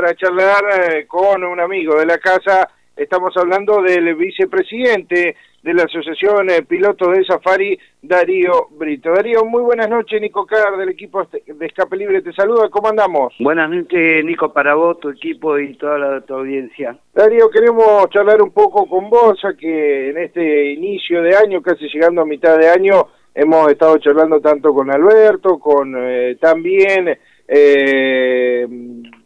para charlar eh, con un amigo de la casa. Estamos hablando del vicepresidente de la Asociación eh, Pilotos de Safari, Darío Brito. Darío, muy buenas noches, Nico Car del equipo de Escape Libre te saluda, ¿cómo andamos? Buenas noches, Nico, para vos, tu equipo y toda la, tu audiencia. Darío, queremos charlar un poco con vos, ya que en este inicio de año, casi llegando a mitad de año, hemos estado charlando tanto con Alberto, con eh, también eh,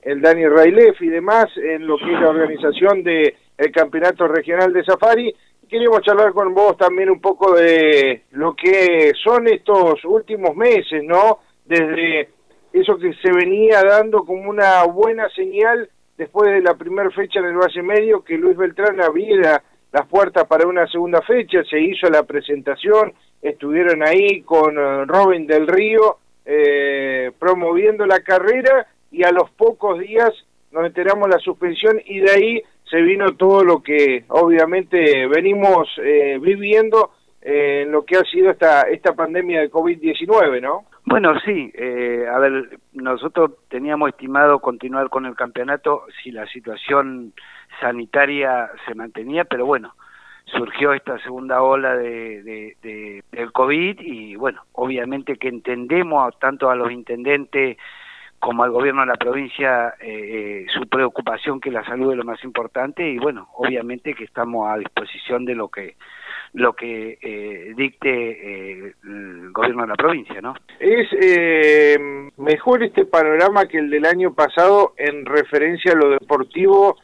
el Dani Railef y demás en lo que es la organización del el Campeonato Regional de Safari. Queríamos charlar con vos también un poco de lo que son estos últimos meses, ¿no? Desde eso que se venía dando como una buena señal después de la primera fecha en el Valle Medio, que Luis Beltrán abriera las puertas para una segunda fecha, se hizo la presentación, estuvieron ahí con eh, Robin del Río, eh, promoviendo la carrera y a los pocos días nos enteramos la suspensión y de ahí se vino todo lo que obviamente venimos eh, viviendo eh, en lo que ha sido esta, esta pandemia de COVID-19, ¿no? Bueno, sí, eh, a ver, nosotros teníamos estimado continuar con el campeonato si la situación sanitaria se mantenía, pero bueno, surgió esta segunda ola de, del COVID y bueno, obviamente que entendemos tanto a los intendentes como al gobierno de la provincia eh, eh, su preocupación que la salud es lo más importante y bueno, obviamente que estamos a disposición de lo que lo que eh, dicte el gobierno de la provincia, ¿no? Es mejor este panorama que el del año pasado en referencia a lo deportivo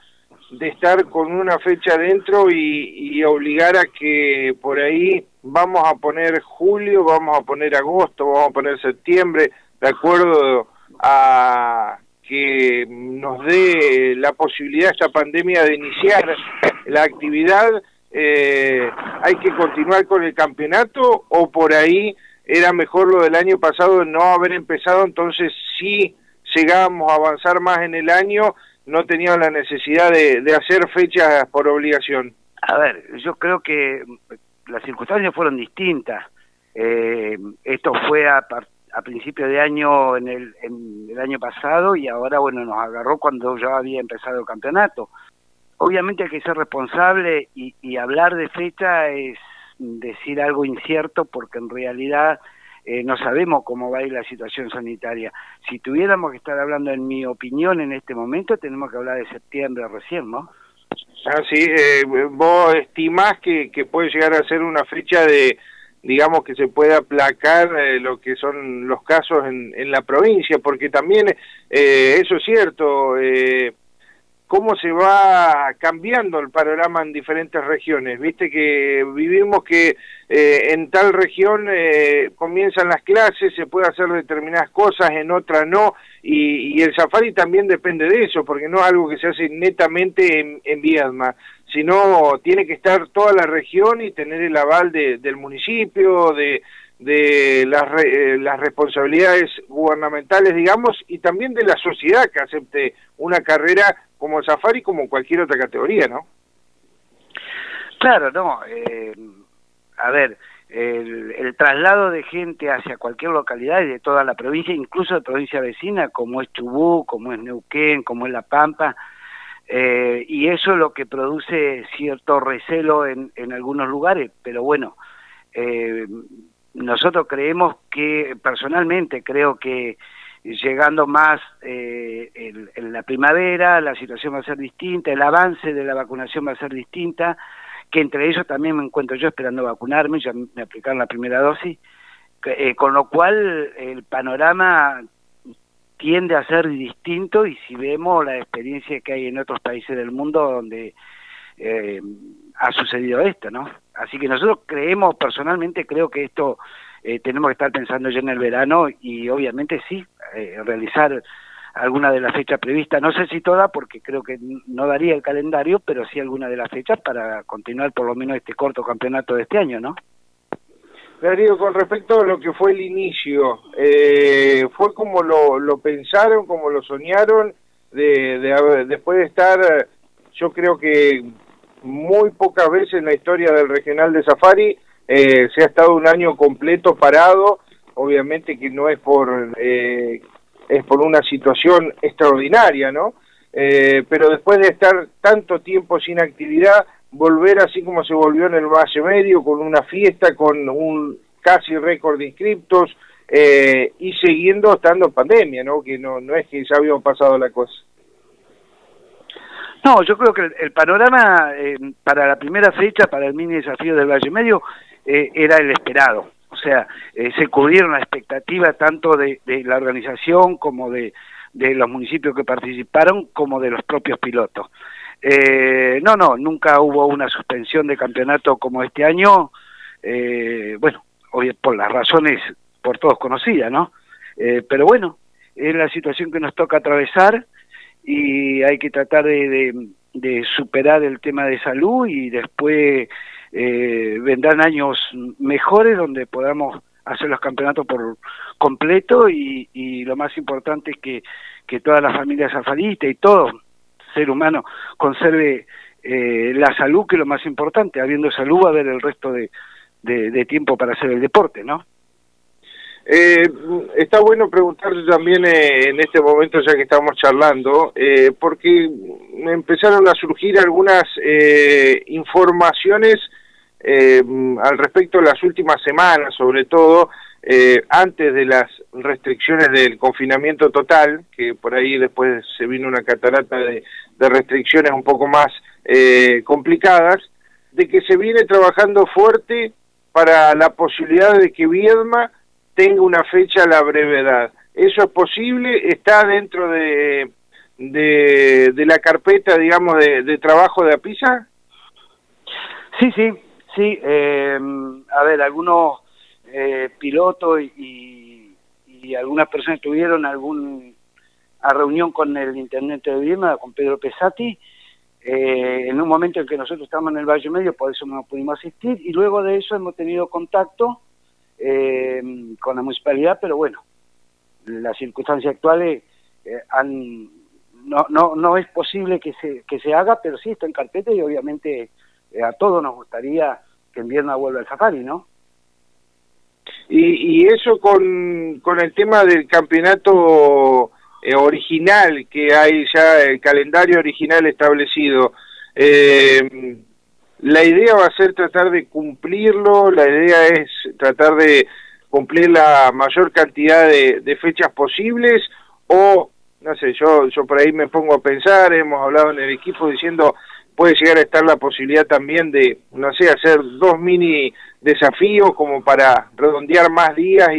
de estar con una fecha adentro y, obligar a que por ahí vamos a poner julio, vamos a poner agosto, vamos a poner septiembre, de acuerdo a que nos dé la posibilidad esta pandemia de iniciar la actividad, eh, hay que continuar con el campeonato o por ahí era mejor lo del año pasado no haber empezado, entonces si llegábamos a avanzar más en el año no teníamos la necesidad de, hacer fechas por obligación. A ver, yo creo que las circunstancias fueron distintas. Eh, esto fue a, a principio de año en el, en el año pasado y ahora bueno nos agarró cuando ya había empezado el campeonato. Obviamente hay que ser responsable y, y hablar de fecha es decir algo incierto porque en realidad eh, no sabemos cómo va a ir la situación sanitaria. Si tuviéramos que estar hablando, en mi opinión, en este momento, tenemos que hablar de septiembre recién, ¿no? Ah, eh, vos estimás que puede llegar a ser una fecha de, digamos, que se pueda aplacar eh, lo que son los casos en, en la provincia, porque también, eso es cierto, eh, cómo se va cambiando el panorama en diferentes regiones. Viste que vivimos que eh, en tal región eh, comienzan las clases, se puede hacer determinadas cosas, en otra no, y, el safari también depende de eso, porque no es algo que se hace netamente en, en Viedma, sino tiene que estar toda la región y tener el aval del municipio, de, de las, eh, las responsabilidades gubernamentales, digamos, y también de la sociedad que acepte una carrera como el Safari como cualquier otra categoría, ¿no? Claro, no. Eh, a ver, el, traslado de gente hacia cualquier localidad y de toda la provincia, incluso de provincia vecina, como es Chubú, como es Neuquén, como es La Pampa, eh, y eso es lo que produce cierto recelo en, en algunos lugares, pero bueno, eh, nosotros creemos que, personalmente creo que llegando más eh, en, la primavera, la situación va a ser distinta, el avance de la vacunación va a ser distinta, que entre ellos también me encuentro yo esperando vacunarme, ya me aplicaron la primera dosis, eh, con lo cual el panorama tiende a ser distinto y si vemos la experiencia que hay en otros países del mundo donde eh, ha sucedido esto, ¿no? Así que nosotros creemos, personalmente creo que esto eh, tenemos que estar pensando ya en el verano y obviamente sí, eh, realizar alguna de las fechas previstas, no sé si toda porque creo que no daría el calendario, pero sí alguna de las fechas para continuar por lo menos este corto campeonato de este año, ¿no? Darío, con respecto a lo que fue el inicio, eh, ¿fue como lo, lo pensaron, como lo soñaron, de, de, después de estar, yo creo que muy pocas veces en la historia del regional de Safari, eh, se ha estado un año completo parado, obviamente que no es por, eh, es por una situación extraordinaria, ¿no? eh, pero después de estar tanto tiempo sin actividad, volver así como se volvió en el Valle Medio, con una fiesta, con un casi récord de inscriptos, eh, y siguiendo estando pandemia, ¿no? Que no, no es que ya habíamos pasado la cosa. No, yo creo que el, panorama eh, para la primera fecha, para el mini desafío del Valle Medio, eh, era el esperado. O sea, eh, se cubrieron las expectativas tanto de, la organización como de, de, los municipios que participaron, como de los propios pilotos. no, no, nunca hubo una suspensión de campeonato como este año. bueno, hoy por las razones por todos conocidas, ¿no? pero bueno, es la situación que nos toca atravesar y hay que tratar de, de, superar el tema de salud y después eh, vendrán años mejores donde podamos hacer los campeonatos por completo y, y lo más importante es que, que toda la familia zafadista y todo ser humano conserve eh, la salud, que es lo más importante. Habiendo salud va a haber el resto de, de tiempo para hacer el deporte, ¿no? Eh, está bueno preguntarte también eh, en este momento, ya que estamos charlando, eh, porque empezaron a surgir algunas eh, al respecto de las últimas semanas, sobre todo antes de las restricciones del confinamiento total, que por ahí después se vino una catarata de, de restricciones un poco más complicadas, de que se viene trabajando fuerte para la posibilidad de que Viedma tenga una fecha a la brevedad. ¿Eso es posible? ¿Está dentro de, de, la carpeta, digamos, de, trabajo de APISA? Sí, sí, sí. Eh, a ver, algunos eh, pilotos y, y, algunas personas tuvieron algún a reunión con el intendente de Viena, con Pedro Pesati, eh, en un momento en que nosotros estábamos en el Valle Medio, por eso no pudimos asistir, y luego de eso hemos tenido contacto eh, con la municipalidad, pero bueno, las circunstancias actuales eh, han, no, no, no es posible que se, que se haga, pero sí está en carpeta y obviamente eh, a todos nos gustaría que en Vierna vuelva el safari, ¿no? Y, eso con, con el tema del campeonato eh, original que hay ya, el calendario original establecido, eh, la idea va a ser tratar de cumplirlo, la idea es tratar de cumplir la mayor cantidad de, fechas posibles o, no sé, yo, yo por ahí me pongo a pensar, hemos hablado en el equipo diciendo puede llegar a estar la posibilidad también de, no sé, hacer dos mini desafíos como para redondear más días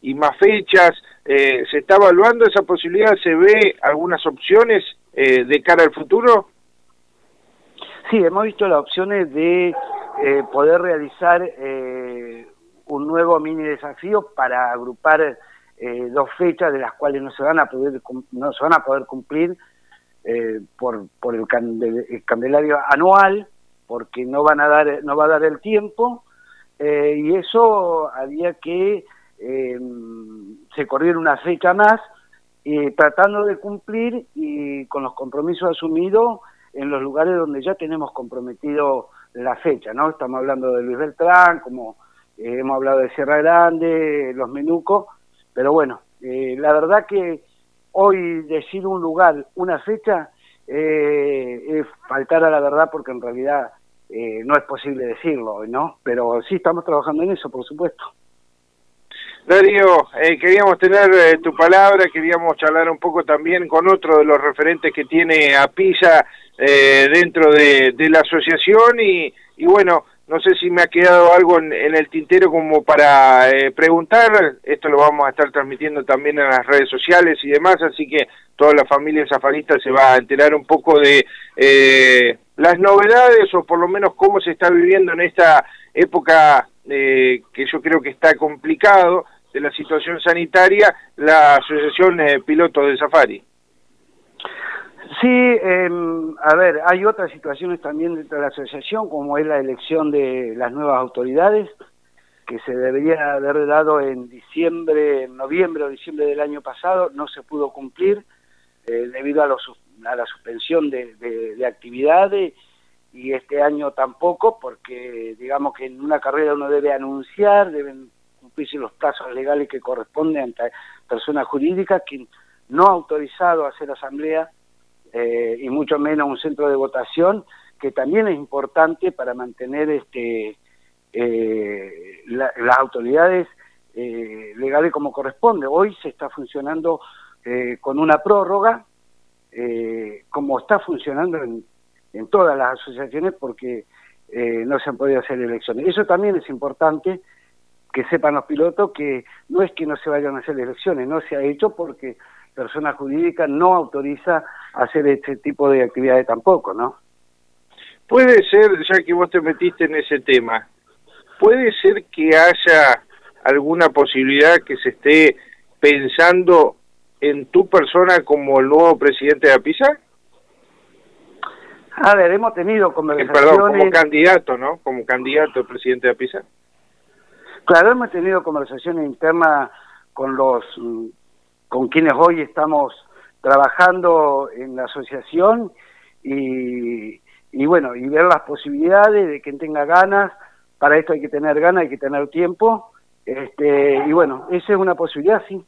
y, más fechas. Eh, ¿Se está evaluando esa posibilidad? ¿Se ve algunas opciones eh, de cara al futuro? Sí, hemos visto las opciones de eh, poder realizar eh, un nuevo mini desafío para agrupar eh, dos fechas de las cuales no se van a poder no se van a poder cumplir por por el, candelario anual porque no van a dar no va a dar el tiempo y eso había que se corriera una fecha más tratando de cumplir y con los compromisos asumidos en los lugares donde ya tenemos comprometido la fecha, ¿no? Estamos hablando de Luis Beltrán, como eh, hemos hablado de Sierra Grande, Los Menucos, pero bueno, eh, la verdad que hoy decir un lugar, una fecha, eh, es faltar a la verdad porque en realidad no es posible decirlo, ¿no? Pero sí estamos trabajando en eso, por supuesto. Darío, eh, queríamos tener eh, tu palabra, queríamos charlar un poco también con otro de los referentes que tiene a Pisa eh, dentro de, la asociación y, y, bueno, no sé si me ha quedado algo en, el tintero como para preguntar, esto lo vamos a estar transmitiendo también en las redes sociales y demás, así que toda la familia zafarista se va a enterar un poco de las novedades o por lo menos cómo se está viviendo en esta época que yo creo que está complicado de la situación sanitaria la Asociación eh, Pilotos de Safari. Sí, em, a ver, hay otras situaciones también dentro de la asociación, como es la elección de las nuevas autoridades, que se debería haber dado en diciembre, noviembre o diciembre del año pasado, no se pudo cumplir eh, debido a, a, la suspensión de, de, de actividades y este año tampoco, porque digamos que en una carrera uno debe anunciar, deben cumplirse los plazos legales que corresponden ante personas jurídicas que no ha autorizado a hacer asamblea eh, y mucho menos un centro de votación que también es importante para mantener este eh, las autoridades eh, legales como corresponde. Hoy se está funcionando con una prórroga, como está funcionando en, en, todas las asociaciones, porque no se han podido hacer elecciones. Eso también es importante que sepan los pilotos que no es que no se vayan a hacer elecciones, no se ha hecho porque persona jurídica no autoriza hacer este tipo de actividades tampoco, ¿no? Puede ser, ya que vos te metiste en ese tema, puede ser que haya alguna posibilidad que se esté pensando en tu persona como el nuevo presidente de APISA? A ver, hemos tenido conversaciones... Eh, perdón, como candidato, ¿no? Como candidato presidente de APISA. Claro, hemos tenido conversaciones internas con los mm, con quienes hoy estamos trabajando en la asociación y, y bueno, y ver las posibilidades de quien tenga ganas, para esto hay que tener ganas, hay que tener tiempo, este, y bueno, esa es una posibilidad, sí.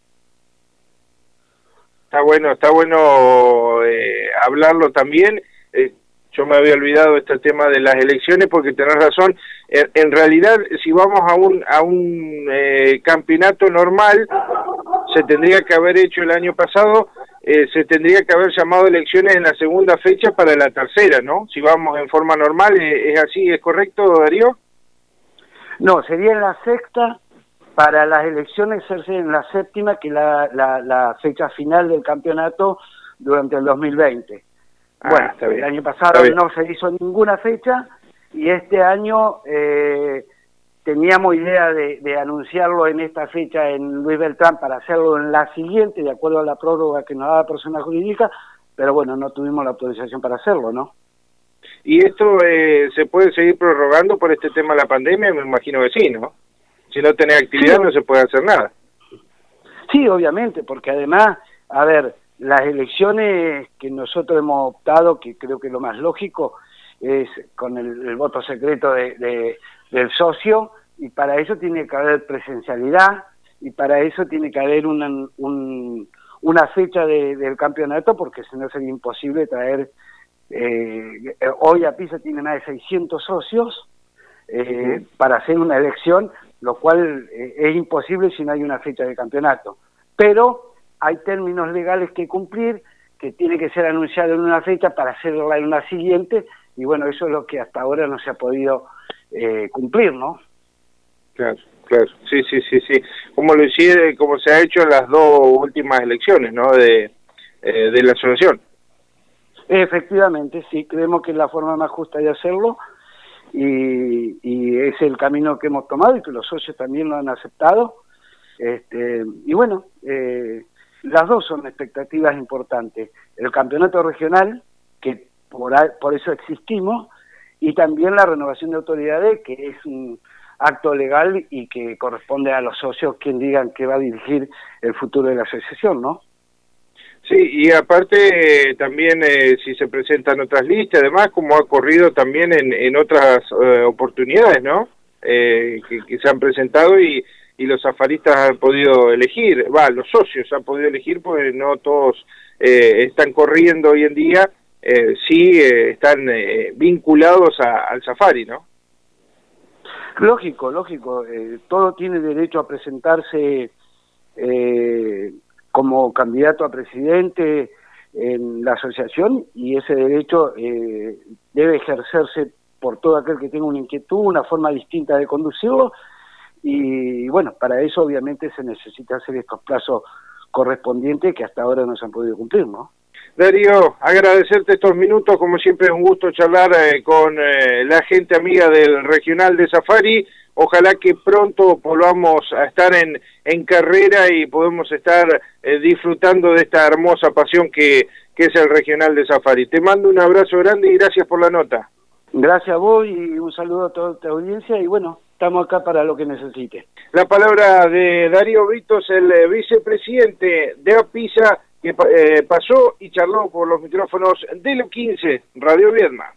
Está bueno, está bueno eh, hablarlo también. Eh, yo me había olvidado este tema de las elecciones porque tenés razón. En, realidad, si vamos a un, a un eh, campeonato normal, se tendría que haber hecho el año pasado, eh, se tendría que haber llamado elecciones en la segunda fecha para la tercera, ¿no? Si vamos en forma normal, ¿es así? ¿Es correcto, Darío? No, sería en la sexta para las elecciones hacerse en la séptima, que la, la, fecha final del campeonato durante el 2020. Ah, bueno, el año pasado no se hizo ninguna fecha y este año eh, teníamos idea de, anunciarlo en esta fecha en Luis Beltrán para hacerlo en la siguiente, de acuerdo a la prórroga que nos da la persona jurídica, pero bueno, no tuvimos la autorización para hacerlo, ¿no? ¿Y esto eh, se puede seguir prorrogando por este tema de la pandemia? Me imagino que sí, ¿no? Si no tenés actividad no se puede hacer nada. Sí, obviamente, porque además, a ver, las elecciones que nosotros hemos optado, que creo que lo más lógico, es con el, voto secreto de, del socio y para eso tiene que haber presencialidad y para eso tiene que haber una, una fecha del campeonato porque si no sería imposible traer eh, hoy a Pisa tiene más de 600 socios eh, para hacer una elección lo cual eh, es imposible si no hay una fecha de campeonato. Pero hay términos legales que cumplir que tiene que ser anunciado en una fecha para hacerla en una siguiente y bueno, eso es lo que hasta ahora no se ha podido eh, cumplir, ¿no? Claro, claro, sí, sí, sí, sí. Como lo hicieron, como se ha hecho en las dos últimas elecciones, ¿no? De, eh, de la asociación. Efectivamente, sí, creemos que es la forma más justa de hacerlo y, y es el camino que hemos tomado y que los socios también lo han aceptado. Este, y bueno, eh, las dos son expectativas importantes. El campeonato regional, que por, eso existimos, y también la renovación de autoridades, que es un acto legal y que corresponde a los socios quien digan que va a dirigir el futuro de la asociación, ¿no? Sí, y aparte también eh, si se presentan otras listas, además como ha ocurrido también en, en otras eh, oportunidades, ¿no? Eh, que, se han presentado y, y los zafaristas han podido elegir, va, los socios han podido elegir porque no todos están corriendo hoy en día eh, sí eh, están eh, vinculados al safari, ¿no? Lógico, lógico. Eh, todo tiene derecho a presentarse como candidato a presidente en la asociación y ese derecho debe ejercerse por todo aquel que tenga una inquietud, una forma distinta de conducirlo y bueno, para eso obviamente se necesita hacer estos plazos correspondientes que hasta ahora no se han podido cumplir, ¿no? Darío, agradecerte estos minutos, como siempre es un gusto charlar eh, con eh, la gente amiga del regional de Safari. Ojalá que pronto volvamos a estar en, en carrera y podemos estar eh, disfrutando de esta hermosa pasión que, que es el regional de Safari. Te mando un abrazo grande y gracias por la nota. Gracias a vos y un saludo a toda tu audiencia y bueno, estamos acá para lo que necesite. La palabra de Darío Britos, el vicepresidente de APISA que eh, pasó y charló por los micrófonos de lo 15 Radio Viedma.